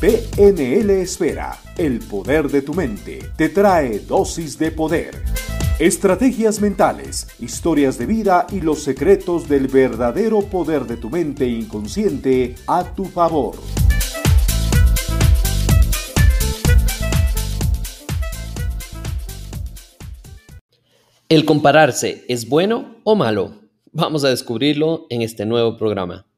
PNL Esfera, el poder de tu mente, te trae dosis de poder. Estrategias mentales, historias de vida y los secretos del verdadero poder de tu mente inconsciente a tu favor. ¿El compararse es bueno o malo? Vamos a descubrirlo en este nuevo programa.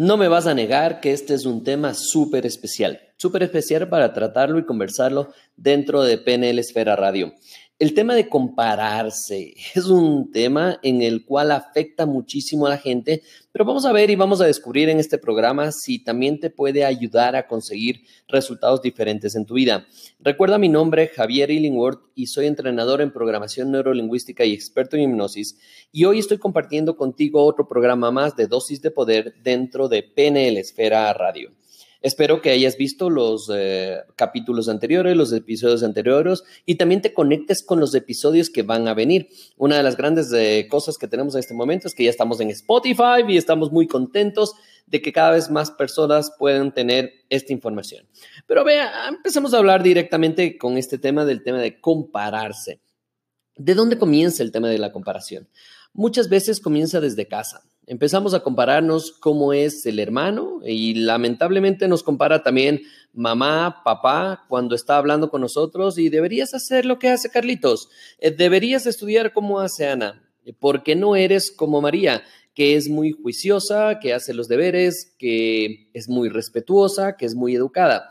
No me vas a negar que este es un tema súper especial, súper especial para tratarlo y conversarlo dentro de PNL Esfera Radio. El tema de compararse es un tema en el cual afecta muchísimo a la gente, pero vamos a ver y vamos a descubrir en este programa si también te puede ayudar a conseguir resultados diferentes en tu vida. Recuerda mi nombre, Javier Illingworth, y soy entrenador en programación neurolingüística y experto en hipnosis, y hoy estoy compartiendo contigo otro programa más de dosis de poder dentro de PNL Esfera Radio. Espero que hayas visto los eh, capítulos anteriores, los episodios anteriores y también te conectes con los episodios que van a venir. Una de las grandes eh, cosas que tenemos en este momento es que ya estamos en Spotify y estamos muy contentos de que cada vez más personas puedan tener esta información. Pero vea, empecemos a hablar directamente con este tema del tema de compararse. ¿De dónde comienza el tema de la comparación? Muchas veces comienza desde casa empezamos a compararnos cómo es el hermano y lamentablemente nos compara también mamá, papá cuando está hablando con nosotros y deberías hacer lo que hace Carlitos, eh, deberías estudiar como hace Ana, porque no eres como María, que es muy juiciosa, que hace los deberes, que es muy respetuosa, que es muy educada.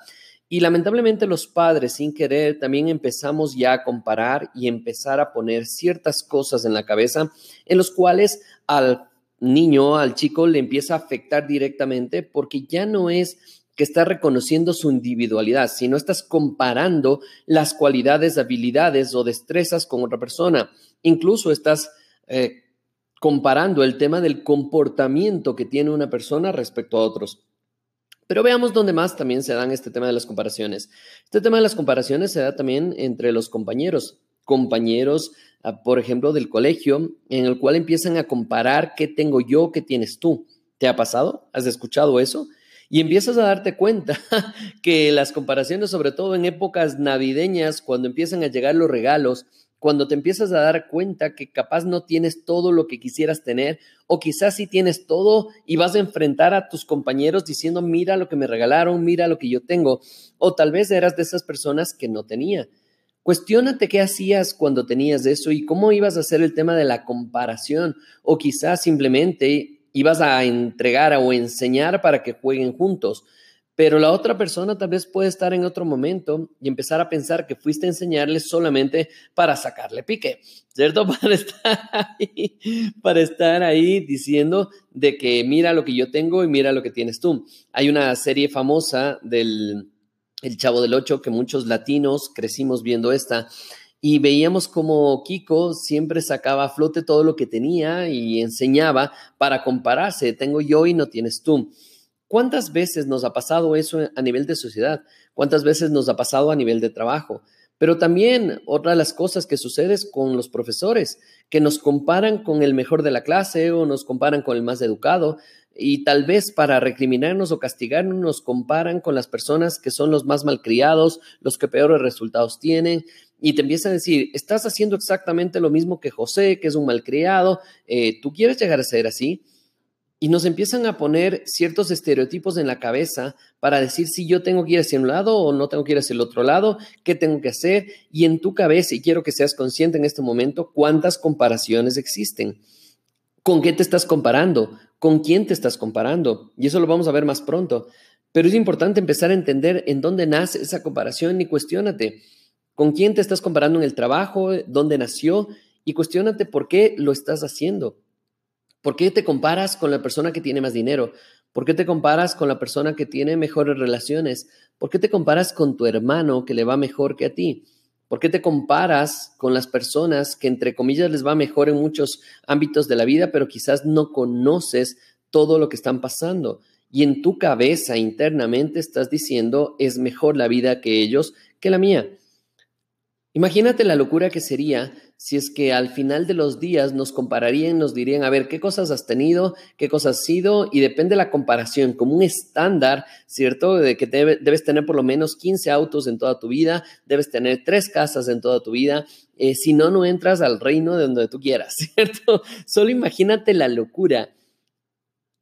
Y lamentablemente los padres, sin querer, también empezamos ya a comparar y empezar a poner ciertas cosas en la cabeza en los cuales al niño, al chico, le empieza a afectar directamente porque ya no es que está reconociendo su individualidad, sino estás comparando las cualidades, habilidades o destrezas con otra persona. Incluso estás eh, comparando el tema del comportamiento que tiene una persona respecto a otros. Pero veamos dónde más también se dan este tema de las comparaciones. Este tema de las comparaciones se da también entre los compañeros compañeros, ah, por ejemplo, del colegio, en el cual empiezan a comparar qué tengo yo, qué tienes tú. ¿Te ha pasado? ¿Has escuchado eso? Y empiezas a darte cuenta que las comparaciones, sobre todo en épocas navideñas, cuando empiezan a llegar los regalos, cuando te empiezas a dar cuenta que capaz no tienes todo lo que quisieras tener, o quizás sí tienes todo y vas a enfrentar a tus compañeros diciendo, mira lo que me regalaron, mira lo que yo tengo, o tal vez eras de esas personas que no tenía. Cuestiónate qué hacías cuando tenías eso y cómo ibas a hacer el tema de la comparación o quizás simplemente ibas a entregar o enseñar para que jueguen juntos. Pero la otra persona tal vez puede estar en otro momento y empezar a pensar que fuiste a enseñarle solamente para sacarle pique, ¿cierto? Para estar ahí, para estar ahí diciendo de que mira lo que yo tengo y mira lo que tienes tú. Hay una serie famosa del el Chavo del Ocho, que muchos latinos crecimos viendo esta, y veíamos como Kiko siempre sacaba a flote todo lo que tenía y enseñaba para compararse, tengo yo y no tienes tú. ¿Cuántas veces nos ha pasado eso a nivel de sociedad? ¿Cuántas veces nos ha pasado a nivel de trabajo? Pero también otra de las cosas que sucede es con los profesores, que nos comparan con el mejor de la clase o nos comparan con el más educado, y tal vez para recriminarnos o castigarnos nos comparan con las personas que son los más malcriados, los que peores resultados tienen, y te empiezan a decir, estás haciendo exactamente lo mismo que José, que es un malcriado, eh, ¿tú quieres llegar a ser así? Y nos empiezan a poner ciertos estereotipos en la cabeza para decir si yo tengo que ir hacia un lado o no tengo que ir hacia el otro lado, qué tengo que hacer. Y en tu cabeza, y quiero que seas consciente en este momento, cuántas comparaciones existen. ¿Con qué te estás comparando? con quién te estás comparando. Y eso lo vamos a ver más pronto. Pero es importante empezar a entender en dónde nace esa comparación y cuestiónate con quién te estás comparando en el trabajo, dónde nació y cuestiónate por qué lo estás haciendo. ¿Por qué te comparas con la persona que tiene más dinero? ¿Por qué te comparas con la persona que tiene mejores relaciones? ¿Por qué te comparas con tu hermano que le va mejor que a ti? ¿Por qué te comparas con las personas que entre comillas les va mejor en muchos ámbitos de la vida, pero quizás no conoces todo lo que están pasando? Y en tu cabeza internamente estás diciendo, es mejor la vida que ellos que la mía. Imagínate la locura que sería si es que al final de los días nos compararían, nos dirían, a ver, ¿qué cosas has tenido? ¿Qué cosas has sido? Y depende de la comparación, como un estándar, ¿cierto? De que debes tener por lo menos 15 autos en toda tu vida, debes tener tres casas en toda tu vida. Eh, si no, no entras al reino de donde tú quieras, ¿cierto? Solo imagínate la locura.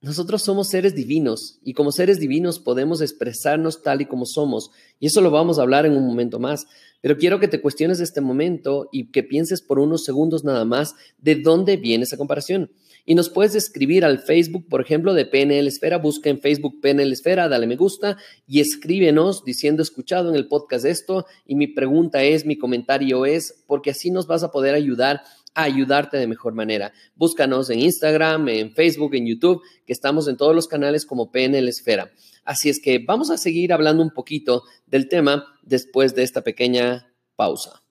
Nosotros somos seres divinos y como seres divinos podemos expresarnos tal y como somos. Y eso lo vamos a hablar en un momento más. Pero quiero que te cuestiones este momento y que pienses por unos segundos nada más de dónde viene esa comparación. Y nos puedes escribir al Facebook, por ejemplo, de PNL Esfera. Busca en Facebook PNL Esfera, dale me gusta y escríbenos diciendo escuchado en el podcast esto. Y mi pregunta es, mi comentario es, porque así nos vas a poder ayudar ayudarte de mejor manera. Búscanos en Instagram, en Facebook, en YouTube, que estamos en todos los canales como PNL Esfera. Así es que vamos a seguir hablando un poquito del tema después de esta pequeña pausa.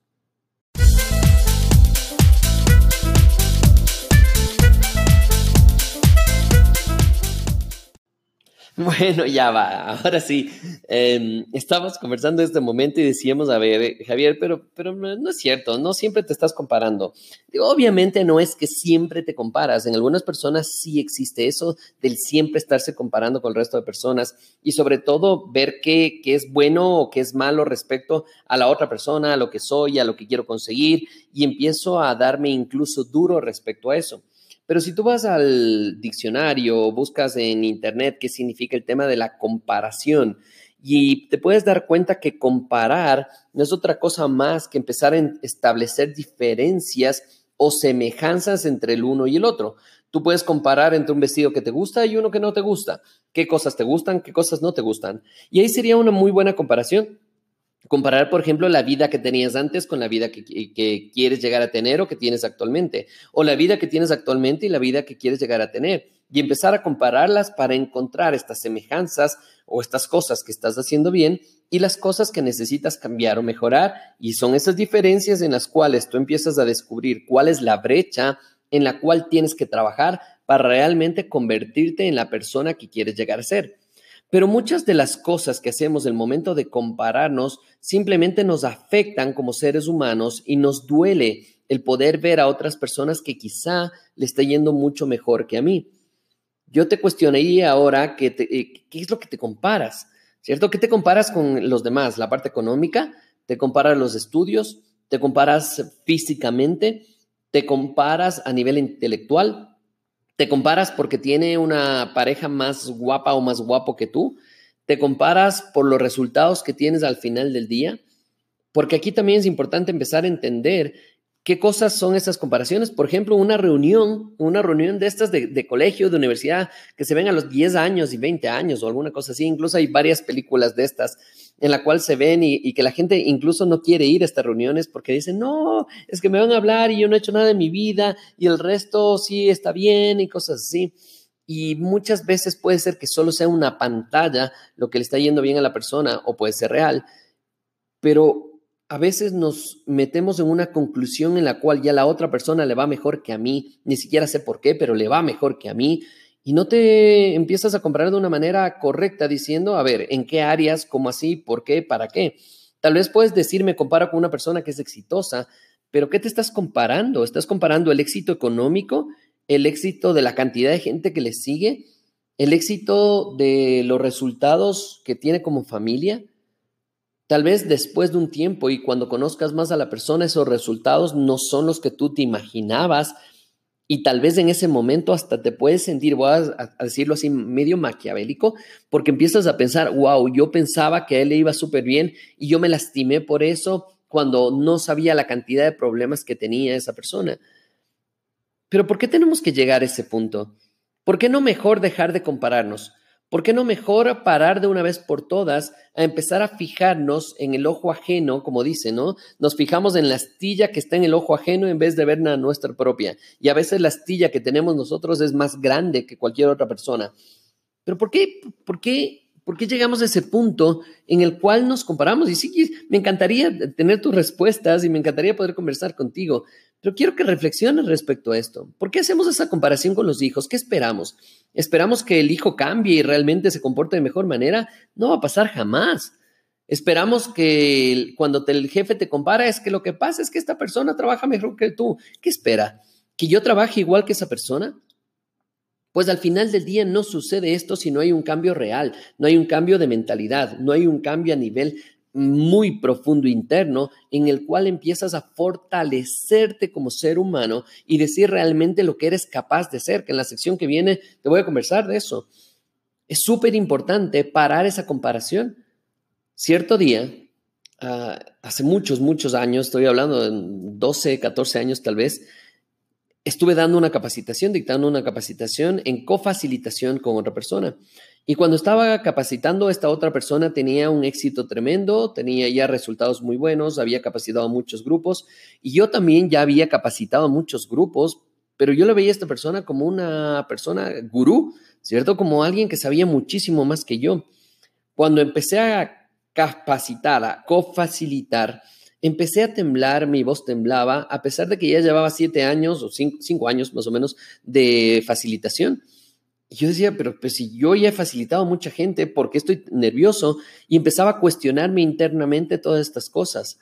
Bueno, ya va. Ahora sí, eh, estábamos conversando este momento y decíamos, a ver, Javier, pero, pero no es cierto, no siempre te estás comparando. obviamente no es que siempre te comparas. En algunas personas sí existe eso del siempre estarse comparando con el resto de personas y sobre todo ver qué, qué es bueno o qué es malo respecto a la otra persona, a lo que soy, a lo que quiero conseguir y empiezo a darme incluso duro respecto a eso. Pero si tú vas al diccionario, buscas en internet qué significa el tema de la comparación y te puedes dar cuenta que comparar no es otra cosa más que empezar a establecer diferencias o semejanzas entre el uno y el otro. Tú puedes comparar entre un vestido que te gusta y uno que no te gusta. ¿Qué cosas te gustan? ¿Qué cosas no te gustan? Y ahí sería una muy buena comparación comparar, por ejemplo, la vida que tenías antes con la vida que, quieres llegar a tener o que tienes actualmente, o la vida que tienes actualmente y la vida que quieres llegar a tener, y empezar a compararlas para encontrar estas semejanzas o estas cosas que estás haciendo bien y las cosas que necesitas cambiar o mejorar, y son esas diferencias en las cuales tú empiezas a descubrir cuál es la brecha en la cual tienes que trabajar para realmente convertirte en la persona que quieres llegar a ser. Pero muchas de las cosas que hacemos en el momento de compararnos simplemente nos afectan como seres humanos y nos duele el poder ver a otras personas que quizá le esté yendo mucho mejor que a mí. Yo te cuestionaría ahora que eh, qué es lo que te comparas, ¿cierto? ¿Qué te comparas con los demás? ¿La parte económica? ¿Te comparas los estudios? ¿Te comparas físicamente? ¿Te comparas a nivel intelectual? Te comparas porque tiene una pareja más guapa o más guapo que tú. Te comparas por los resultados que tienes al final del día. Porque aquí también es importante empezar a entender qué cosas son esas comparaciones. Por ejemplo, una reunión, una reunión de estas de, de, colegio, de universidad, que se ven a los 10 años y 20 años o alguna cosa así. Incluso hay varias películas de estas en la cual se ven y, que la gente incluso no quiere ir a estas reuniones porque dicen, no, es que me van a hablar y yo no he hecho nada en mi vida y el resto sí está bien y cosas así. Y muchas veces puede ser que solo sea una pantalla lo que le está yendo bien a la persona o puede ser real, pero a veces nos metemos en una conclusión en la cual ya la otra persona le va mejor que a mí, ni siquiera sé por qué, pero le va mejor que a mí y no te empiezas a comparar de una manera correcta diciendo, a ver, ¿en qué áreas? ¿Cómo así? ¿Por qué? ¿Para qué? Tal vez puedes decir, me comparo con una persona que es exitosa, pero ¿qué te estás comparando? ¿Estás comparando el éxito económico, el éxito de la cantidad de gente que le sigue, el éxito de los resultados que tiene como familia? Tal vez después de un tiempo y cuando conozcas más a la persona, esos resultados no son los que tú te imaginabas y tal vez en ese momento hasta te puedes sentir, voy a, decirlo así, medio maquiavélico, porque empiezas a pensar, wow, yo pensaba que a él le iba súper bien y yo me lastimé por eso cuando no sabía la cantidad de problemas que tenía esa persona. Pero ¿por qué tenemos que llegar a ese punto? ¿Por qué no mejor dejar de compararnos? ¿Por qué no mejor parar de una vez por todas a empezar a fijarnos en el ojo ajeno, como dice, ¿no? Nos fijamos en la astilla que está en el ojo ajeno en vez de ver nuestra propia. Y a veces la astilla que tenemos nosotros es más grande que cualquier otra persona. Pero ¿por qué? ¿Por qué ¿Por qué llegamos a ese punto en el cual nos comparamos? Y sí, me encantaría tener tus respuestas y me encantaría poder conversar contigo, pero quiero que reflexiones respecto a esto. ¿Por qué hacemos esa comparación con los hijos? ¿Qué esperamos? ¿Esperamos que el hijo cambie y realmente se comporte de mejor manera? No va a pasar jamás. Esperamos que cuando el jefe te compara es que lo que pasa es que esta persona trabaja mejor que tú. ¿Qué espera? ¿Que yo trabaje igual que esa persona? Pues al final del día no sucede esto si no hay un cambio real, no hay un cambio de mentalidad, no hay un cambio a nivel muy profundo interno en el cual empiezas a fortalecerte como ser humano y decir realmente lo que eres capaz de ser, que en la sección que viene te voy a conversar de eso. Es súper importante parar esa comparación. Cierto día, ah, hace muchos, muchos años, estoy hablando de 12, 14 años tal vez, estuve dando una capacitación, dictando una capacitación en cofacilitación con otra persona. Y cuando estaba capacitando, esta otra persona tenía un éxito tremendo, tenía ya resultados muy buenos, había capacitado a muchos grupos y yo también ya había capacitado a muchos grupos, pero yo le veía a esta persona como una persona gurú, ¿cierto? Como alguien que sabía muchísimo más que yo. Cuando empecé a capacitar, a cofacilitar, empecé a temblar, mi voz temblaba, a pesar de que ya llevaba siete años o cinco, años más o menos de facilitación. Y yo decía, pero pues si yo ya he facilitado a mucha gente, ¿por qué estoy nervioso? Y empezaba a cuestionarme internamente todas estas cosas.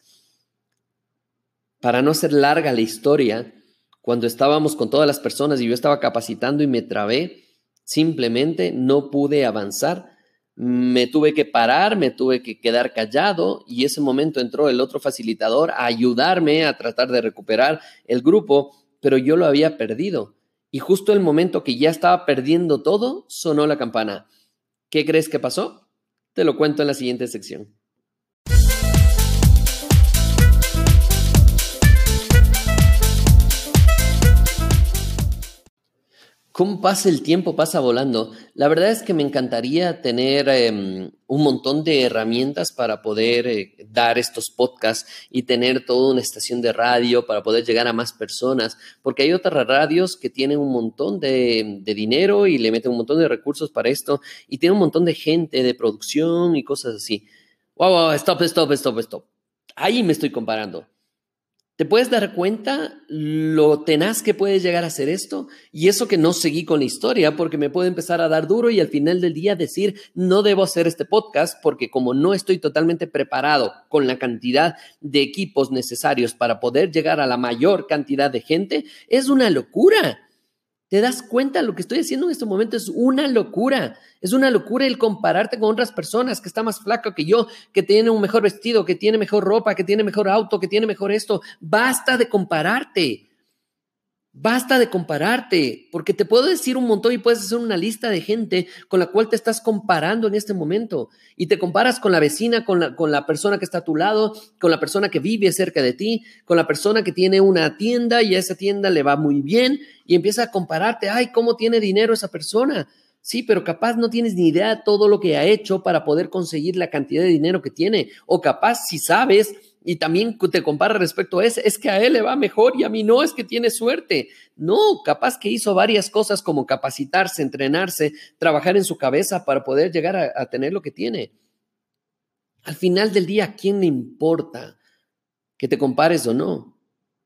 Para no ser larga la historia, cuando estábamos con todas las personas y yo estaba capacitando y me trabé, simplemente no pude avanzar me tuve que parar, me tuve que quedar callado y ese momento entró el otro facilitador a ayudarme a tratar de recuperar el grupo, pero yo lo había perdido. Y justo el momento que ya estaba perdiendo todo, sonó la campana. ¿Qué crees que pasó? Te lo cuento en la siguiente sección. ¿Cómo pasa el tiempo? Pasa volando. La verdad es que me encantaría tener em, un montón de herramientas para poder eh, dar estos podcasts y tener toda una estación de radio para poder llegar a más personas, porque hay otras radios que tienen un montón de, dinero y le meten un montón de recursos para esto y tienen un montón de gente de producción y cosas así. Wow, wow, stop, stop, stop, stop. Ahí me estoy comparando. ¿Te puedes dar cuenta lo tenaz que puede llegar a ser esto? Y eso que no seguí con la historia porque me puede empezar a dar duro y al final del día decir, no debo hacer este podcast porque como no estoy totalmente preparado con la cantidad de equipos necesarios para poder llegar a la mayor cantidad de gente, es una locura. ¿Te das cuenta? Lo que estoy haciendo en este momento es una locura. Es una locura el compararte con otras personas que está más flaco que yo, que tiene un mejor vestido, que tiene mejor ropa, que tiene mejor auto, que tiene mejor esto. Basta de compararte. Basta de compararte, porque te puedo decir un montón y puedes hacer una lista de gente con la cual te estás comparando en este momento. Y te comparas con la vecina, con la, con la persona que está a tu lado, con la persona que vive cerca de ti, con la persona que tiene una tienda y a esa tienda le va muy bien y empieza a compararte, ay, ¿cómo tiene dinero esa persona? Sí, pero capaz no tienes ni idea de todo lo que ha hecho para poder conseguir la cantidad de dinero que tiene. O capaz si sabes y también te compara respecto a ese, es que a él le va mejor y a mí no, es que tiene suerte. No, capaz que hizo varias cosas como capacitarse, entrenarse, trabajar en su cabeza para poder llegar a, a tener lo que tiene. Al final del día, ¿a quién le importa que te compares o no?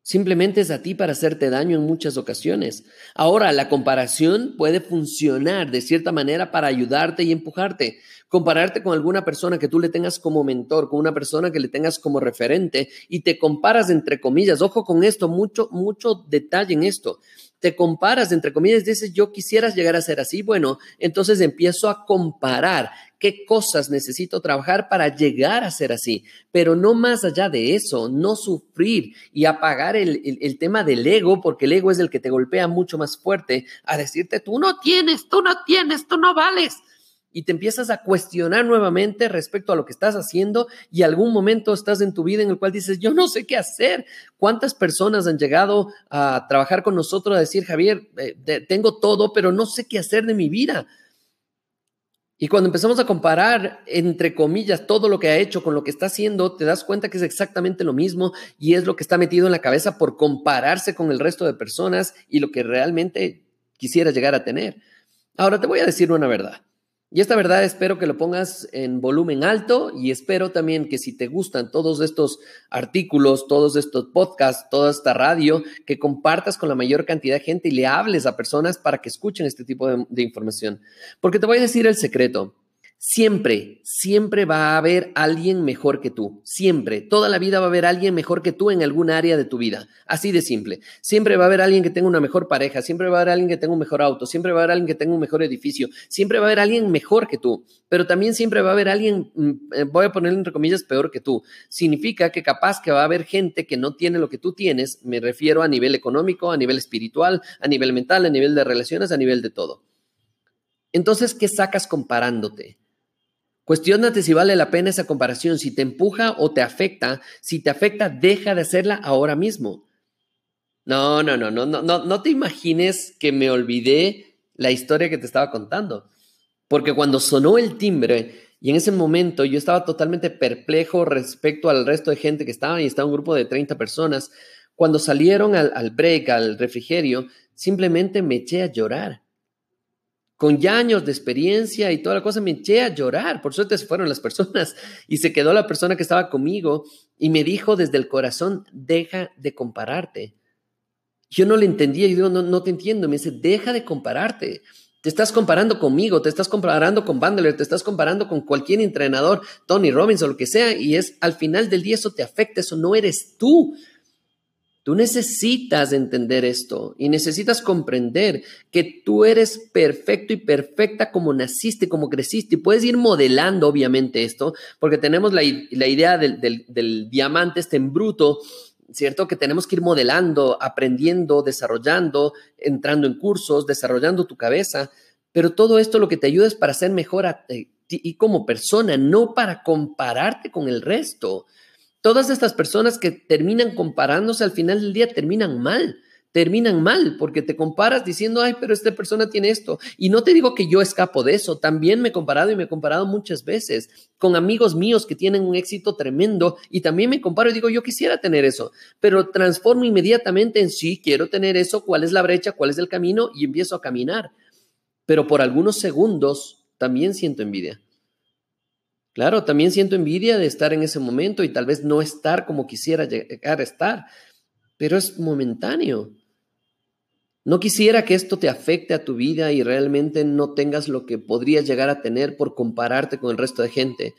Simplemente es a ti para hacerte daño en muchas ocasiones. Ahora, la comparación puede funcionar de cierta manera para ayudarte y empujarte. Compararte con alguna persona que tú le tengas como mentor, con una persona que le tengas como referente y te comparas entre comillas. Ojo con esto, mucho, mucho detalle en esto te comparas, entre comillas, dices, yo quisieras llegar a ser así, bueno, entonces empiezo a comparar qué cosas necesito trabajar para llegar a ser así, pero no más allá de eso, no sufrir y apagar el, el, tema del ego, porque el ego es el que te golpea mucho más fuerte, a decirte, tú no tienes, tú no tienes, tú no vales y te empiezas a cuestionar nuevamente respecto a lo que estás haciendo y algún momento estás en tu vida en el cual dices, yo no sé qué hacer. ¿Cuántas personas han llegado a trabajar con nosotros a decir, Javier, eh, tengo todo, pero no sé qué hacer de mi vida? Y cuando empezamos a comparar, entre comillas, todo lo que ha hecho con lo que está haciendo, te das cuenta que es exactamente lo mismo y es lo que está metido en la cabeza por compararse con el resto de personas y lo que realmente quisiera llegar a tener. Ahora te voy a decir una verdad. Y esta verdad espero que lo pongas en volumen alto y espero también que si te gustan todos estos artículos, todos estos podcasts, toda esta radio, que compartas con la mayor cantidad de gente y le hables a personas para que escuchen este tipo de, información. Porque te voy a decir el secreto. Siempre, siempre va a haber alguien mejor que tú. Siempre. Toda la vida va a haber alguien mejor que tú en algún área de tu vida. Así de simple. Siempre va a haber alguien que tenga una mejor pareja. Siempre va a haber alguien que tenga un mejor auto. Siempre va a haber alguien que tenga un mejor edificio. Siempre va a haber alguien mejor que tú. Pero también siempre va a haber alguien, mm, eh, voy a poner entre comillas, peor que tú. Significa que capaz que va a haber gente que no tiene lo que tú tienes. Me refiero a nivel económico, a nivel espiritual, a nivel mental, a nivel de relaciones, a nivel de todo. Entonces, ¿qué sacas comparándote? Cuestiónate si vale la pena esa comparación, si te empuja o te afecta. Si te afecta, deja de hacerla ahora mismo. No, no, no, no, no, no, no te imagines que me olvidé la historia que te estaba contando. Porque cuando sonó el timbre y en ese momento yo estaba totalmente perplejo respecto al resto de gente que estaba y estaba un grupo de 30 personas, cuando salieron al, al break, al refrigerio, simplemente me eché a llorar con ya años de experiencia y toda la cosa, me eché a llorar. Por suerte se fueron las personas y se quedó la persona que estaba conmigo y me dijo desde el corazón, deja de compararte. Yo no le entendía, yo digo, no, no te entiendo. Me dice, deja de compararte. Te estás comparando conmigo, te estás comparando con Bandler, te estás comparando con cualquier entrenador, Tony Robbins o lo que sea, y es al final del día eso te afecta, eso no eres tú. Tú necesitas entender esto y necesitas comprender que tú eres perfecto y perfecta como naciste, como creciste. Y puedes ir modelando, obviamente, esto, porque tenemos la, idea del, del diamante este en bruto, ¿cierto? Que tenemos que ir modelando, aprendiendo, desarrollando, entrando en cursos, desarrollando tu cabeza. Pero todo esto lo que te ayuda es para ser mejor a ti como persona, no para compararte con el resto. Todas estas personas que terminan comparándose al final del día terminan mal, terminan mal porque te comparas diciendo, ay, pero esta persona tiene esto. Y no te digo que yo escapo de eso, también me he comparado y me he comparado muchas veces con amigos míos que tienen un éxito tremendo y también me comparo y digo, yo quisiera tener eso, pero transformo inmediatamente en sí, quiero tener eso, cuál es la brecha, cuál es el camino y empiezo a caminar. Pero por algunos segundos también siento envidia. Claro, también siento envidia de estar en ese momento y tal vez no estar como quisiera llegar a estar, pero es momentáneo. No quisiera que esto te afecte a tu vida y realmente no tengas lo que podrías llegar a tener por compararte con el resto de gente.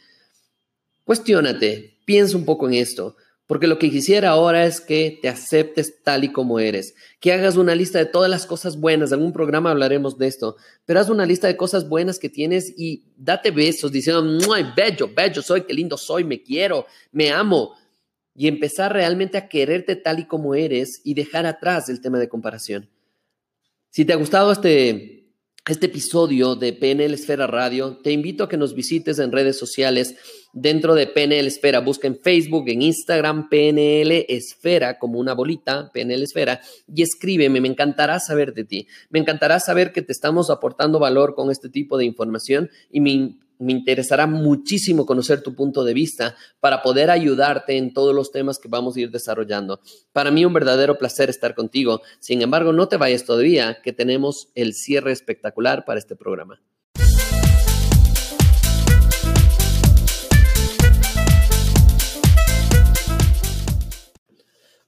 Cuestiónate, piensa un poco en esto. Porque lo que quisiera ahora es que te aceptes tal y como eres, que hagas una lista de todas las cosas buenas, en algún programa hablaremos de esto, pero haz una lista de cosas buenas que tienes y date besos diciendo, ¡ay, bello, bello soy, qué lindo soy, me quiero, me amo! Y empezar realmente a quererte tal y como eres y dejar atrás el tema de comparación. Si te ha gustado este este episodio de PNL Esfera Radio, te invito a que nos visites en redes sociales dentro de PNL Esfera. Busca en Facebook, en Instagram, PNL Esfera, como una bolita, PNL Esfera, y escríbeme. Me encantará saber de ti. Me encantará saber que te estamos aportando valor con este tipo de información y me me interesará muchísimo conocer tu punto de vista para poder ayudarte en todos los temas que vamos a ir desarrollando. Para mí un verdadero placer estar contigo. Sin embargo, no te vayas todavía, que tenemos el cierre espectacular para este programa.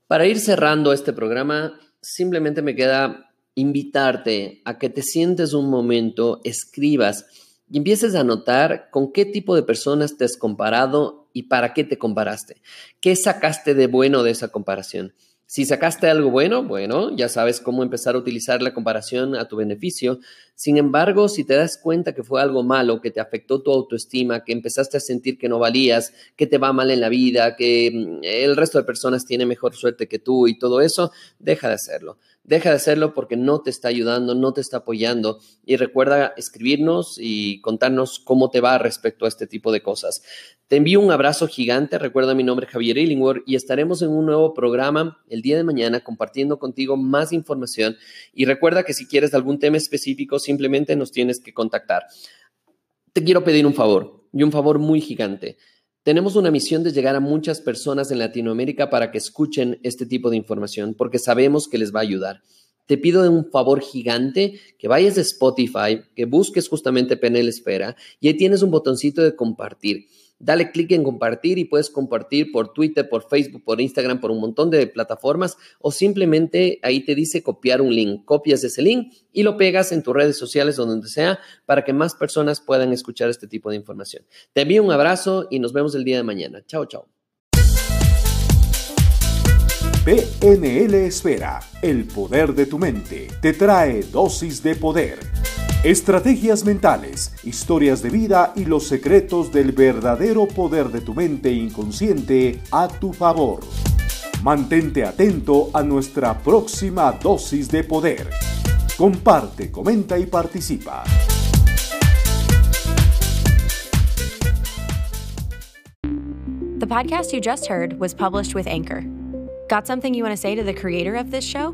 Para ir cerrando este programa, simplemente me queda invitarte a que te sientes un momento, escribas y empieces a notar con qué tipo de personas te has comparado y para qué te comparaste. ¿Qué sacaste de bueno de esa comparación? Si sacaste algo bueno, bueno, ya sabes cómo empezar a utilizar la comparación a tu beneficio. Sin embargo, si te das cuenta que fue algo malo, que te afectó tu autoestima, que empezaste a sentir que no valías, que te va mal en la vida, que mm, el resto de personas tiene mejor suerte que tú y todo eso, deja de hacerlo. Deja de hacerlo porque no te está ayudando, no te está apoyando. Y recuerda escribirnos y contarnos cómo te va respecto a este tipo de cosas. Te envío un abrazo gigante. Recuerda mi nombre Javier Illingworth y estaremos en un nuevo programa el día de mañana compartiendo contigo más información. Y recuerda que si quieres algún tema específico, simplemente nos tienes que contactar. Te quiero pedir un favor y un favor muy gigante. Tenemos una misión de llegar a muchas personas en Latinoamérica para que escuchen este tipo de información, porque sabemos que les va a ayudar. Te pido un favor gigante que vayas a Spotify, que busques justamente PNL Esfera y ahí tienes un botoncito de compartir. Dale clic en compartir y puedes compartir por Twitter, por Facebook, por Instagram, por un montón de plataformas o simplemente ahí te dice copiar un link. Copias ese link y lo pegas en tus redes sociales o donde sea para que más personas puedan escuchar este tipo de información. Te envío un abrazo y nos vemos el día de mañana. Chao, chao. PNL Esfera, el poder de tu mente, te trae dosis de poder. Estrategias mentales, historias de vida y los secretos del verdadero poder de tu mente inconsciente a tu favor. Mantente atento a nuestra próxima dosis de poder. Comparte, comenta y participa. The podcast you just heard was published with Anchor. Got something you want to say to the creator of this show?